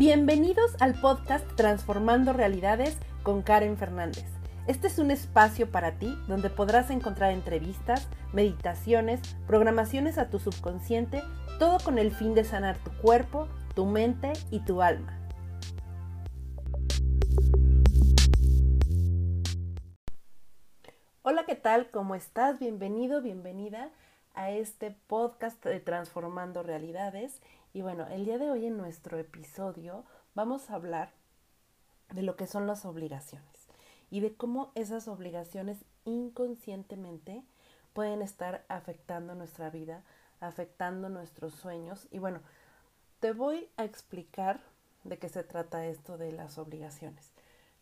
Bienvenidos al podcast Transformando Realidades con Karen Fernández. Este es un espacio para ti donde podrás encontrar entrevistas, meditaciones, programaciones a tu subconsciente, todo con el fin de sanar tu cuerpo, tu mente y tu alma. Hola, ¿qué tal? ¿Cómo estás? Bienvenido, bienvenida a este podcast de Transformando Realidades. Y bueno, el día de hoy en nuestro episodio vamos a hablar de lo que son las obligaciones y de cómo esas obligaciones inconscientemente pueden estar afectando nuestra vida, afectando nuestros sueños. Y bueno, te voy a explicar de qué se trata esto de las obligaciones.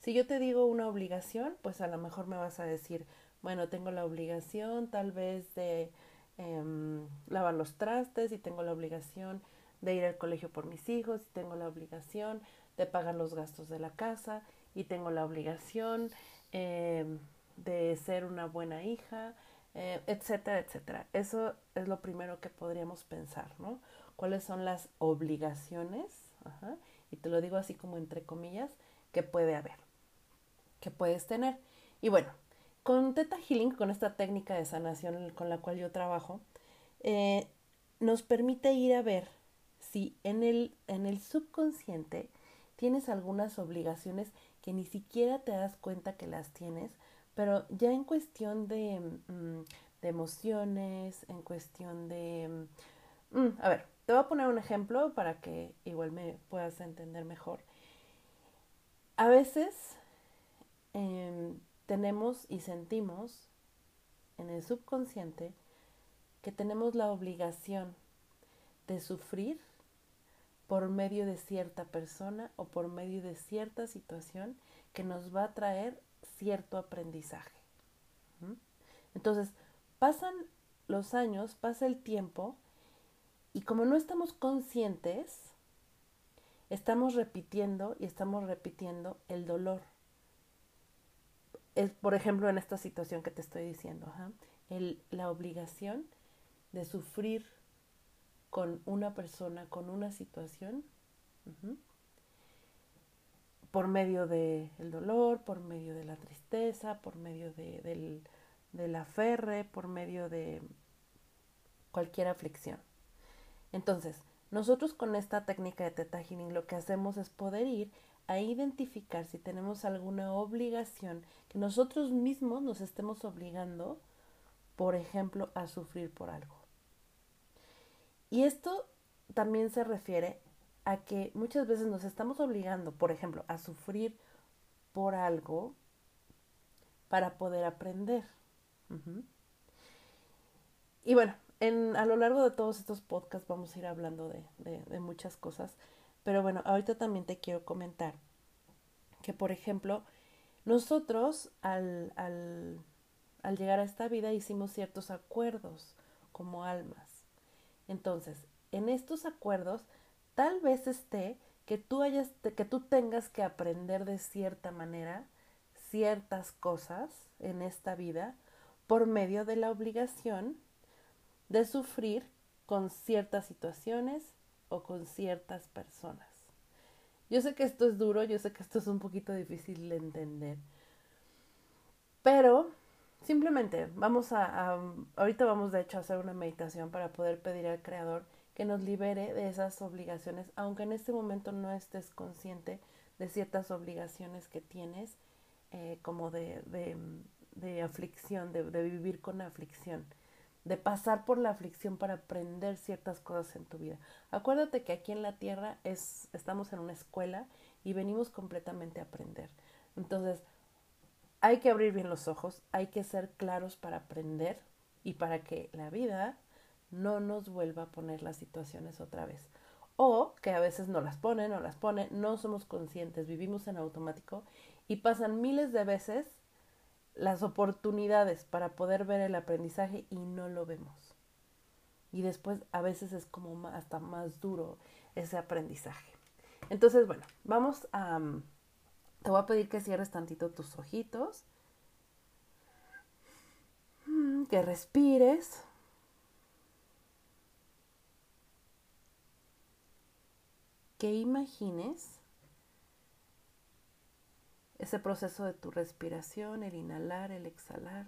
Si yo te digo una obligación, pues a lo mejor me vas a decir, bueno, tengo la obligación tal vez de eh, lavar los trastes y tengo la obligación de ir al colegio por mis hijos y tengo la obligación de pagar los gastos de la casa y tengo la obligación eh, de ser una buena hija, eh, etcétera, etcétera. Eso es lo primero que podríamos pensar, ¿no? ¿Cuáles son las obligaciones? y te lo digo así como entre comillas, que puede haber, que puedes tener. Y bueno, con Theta Healing, con esta técnica de sanación con la cual yo trabajo, eh, nos permite ir a ver si en el, en el subconsciente tienes algunas obligaciones que ni siquiera te das cuenta que las tienes, pero ya en cuestión de, mm, de emociones, en cuestión de... Mm, a ver, te voy a poner un ejemplo para que igual me puedas entender mejor. A veces em, tenemos y sentimos en el subconsciente que tenemos la obligación de sufrir por medio de cierta persona o por medio de cierta situación que nos va a traer cierto aprendizaje. Entonces, pasan los años, pasa el tiempo y como no estamos conscientes, estamos repitiendo y estamos repitiendo el dolor es, por ejemplo, en esta situación que te estoy diciendo, la obligación de sufrir con una persona, con una situación, por medio del dolor, por medio de la tristeza, por medio de, del, de la ferre, por medio de cualquier aflicción. Entonces, nosotros con esta técnica de Healing lo que hacemos es poder ir a identificar si tenemos alguna obligación que nosotros mismos nos estemos obligando, por ejemplo, a sufrir por algo. Y esto también se refiere a que muchas veces nos estamos obligando, por ejemplo, a sufrir por algo para poder aprender. Y bueno, en, a lo largo de todos estos podcasts vamos a ir hablando de, muchas cosas, pero bueno, ahorita también te quiero comentar que, por ejemplo, nosotros al, al llegar a esta vida hicimos ciertos acuerdos como almas. Entonces, en estos acuerdos, tal vez esté que tú, hayas, que tú tengas que aprender de cierta manera ciertas cosas en esta vida por medio de la obligación de sufrir con ciertas situaciones o con ciertas personas. Yo sé que esto es duro, yo sé que esto es un poquito difícil de entender, pero simplemente vamos a, ahorita vamos de hecho a hacer una meditación para poder pedir al Creador que nos libere de esas obligaciones, aunque en este momento no estés consciente de ciertas obligaciones que tienes, eh, como de, de, de aflicción, de, de vivir con aflicción de pasar por la aflicción para aprender ciertas cosas en tu vida. Acuérdate que aquí en la tierra es, estamos en una escuela y venimos completamente a aprender. Entonces, hay que abrir bien los ojos, hay que ser claros para aprender y para que la vida no nos vuelva a poner las situaciones otra vez. O que a veces no las pone, no las pone, no somos conscientes, vivimos en automático y pasan miles de veces las oportunidades para poder ver el aprendizaje y no lo vemos. Y después a veces es como hasta más duro ese aprendizaje. Entonces, bueno, vamos a... te voy a pedir que cierres tantito tus ojitos. Mm, que respires. que imagines ese proceso de tu respiración, el inhalar, el exhalar.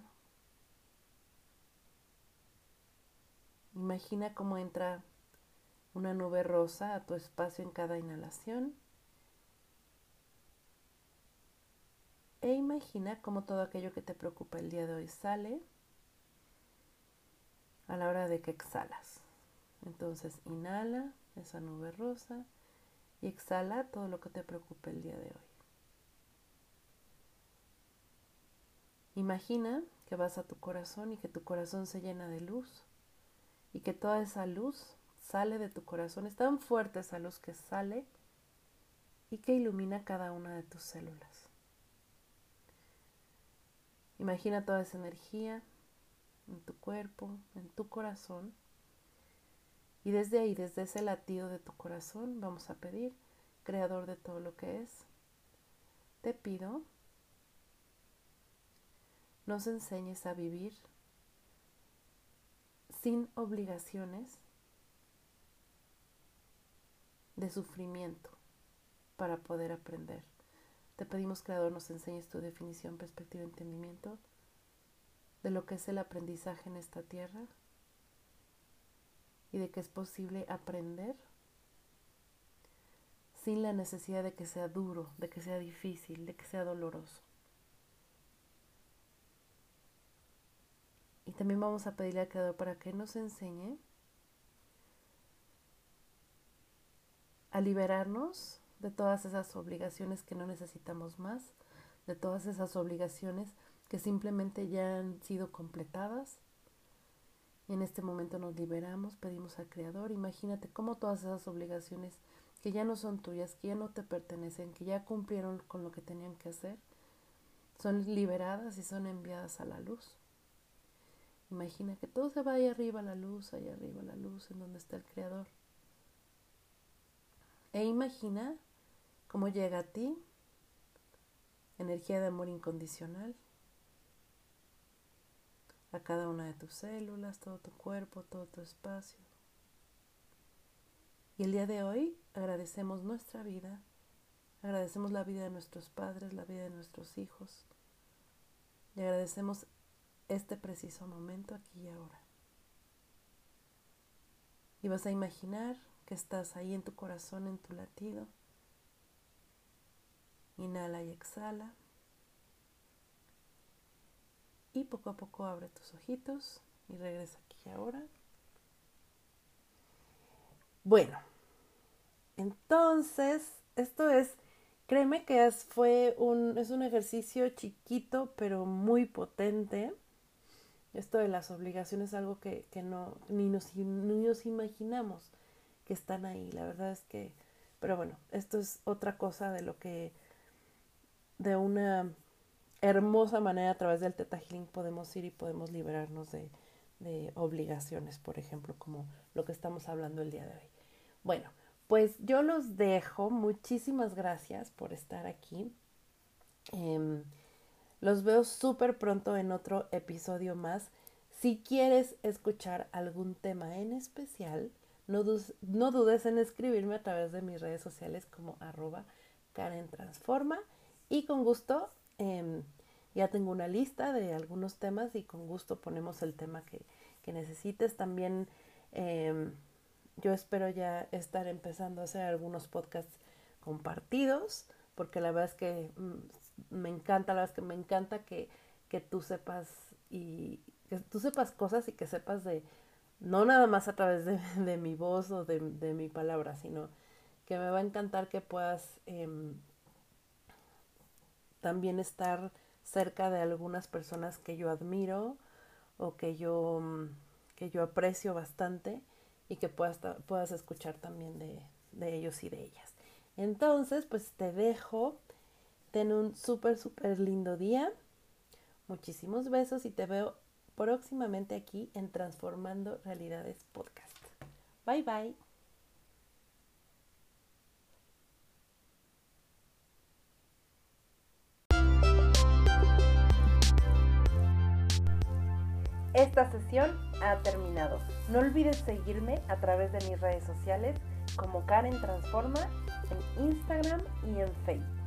Imagina cómo entra una nube rosa a tu espacio en cada inhalación. E imagina cómo todo aquello que te preocupa el día de hoy sale a la hora de que exhalas. Entonces inhala esa nube rosa y exhala todo lo que te preocupa el día de hoy. Imagina que vas a tu corazón y que tu corazón se llena de luz y que toda esa luz sale de tu corazón. Es tan fuerte esa luz que sale y que ilumina cada una de tus células. Imagina toda esa energía en tu cuerpo, en tu corazón. Y desde ahí, desde ese latido de tu corazón, vamos a pedir, Creador de todo lo que es, te pido, nos enseñes a vivir sin obligaciones de sufrimiento para poder aprender. Te pedimos, Creador, nos enseñes tu definición, perspectiva, entendimiento de lo que es el aprendizaje en esta tierra y de que es posible aprender sin la necesidad de que sea duro, de que sea difícil, de que sea doloroso. Y también vamos a pedirle al Creador para que nos enseñe a liberarnos de todas esas obligaciones que no necesitamos más, de todas esas obligaciones que simplemente ya han sido completadas. Y en este momento nos liberamos, pedimos al Creador, imagínate cómo todas esas obligaciones que ya no son tuyas, que ya no te pertenecen, que ya cumplieron con lo que tenían que hacer, son liberadas y son enviadas a la luz. Imagina que todo se va ahí arriba a la luz, ahí arriba a la luz, en donde está el Creador. E imagina cómo llega a ti energía de amor incondicional a cada una de tus células, todo tu cuerpo, todo tu espacio. Y el día de hoy agradecemos nuestra vida, agradecemos la vida de nuestros padres, la vida de nuestros hijos, y agradecemos este preciso momento aquí y ahora. Y vas a imaginar que estás ahí en tu corazón, en tu latido. Inhala y exhala. Y poco a poco abre tus ojitos y regresa aquí ahora. Bueno, entonces, esto es, créeme que es, fue un, es un ejercicio chiquito, pero muy potente esto de las obligaciones es algo que, no, ni nos, ni nos imaginamos que están ahí. La verdad es que, pero bueno, esto es otra cosa de lo que, de una hermosa manera a través del Teta Healing podemos ir y podemos liberarnos de, de obligaciones, por ejemplo, como lo que estamos hablando el día de hoy. Bueno, pues yo los dejo. Muchísimas gracias por estar aquí. Em, los veo súper pronto en otro episodio más. Si quieres escuchar algún tema en especial, no, dudes en escribirme a través de mis redes sociales como arroba Karen Transforma y con gusto em, ya tengo una lista de algunos temas y con gusto ponemos el tema que, necesites. También em, yo espero ya estar empezando a hacer algunos podcasts compartidos porque la verdad es que mm, me encanta, la verdad es que me encanta que, tú sepas y que tú sepas cosas y que sepas de, no nada más a través de, mi voz o de, mi palabra, sino que me va a encantar que puedas em, también estar cerca de algunas personas que yo admiro o que yo, mm, que yo aprecio bastante y que puedas, puedas escuchar también de, de ellos y de ellas. Entonces, pues te dejo Ten un súper, súper lindo día. Muchísimos besos y te veo próximamente aquí en Transformando Realidades Podcast. Bye bye. Esta sesión ha terminado. No olvides seguirme a través de mis redes sociales como Karen Transforma en Instagram y en Facebook.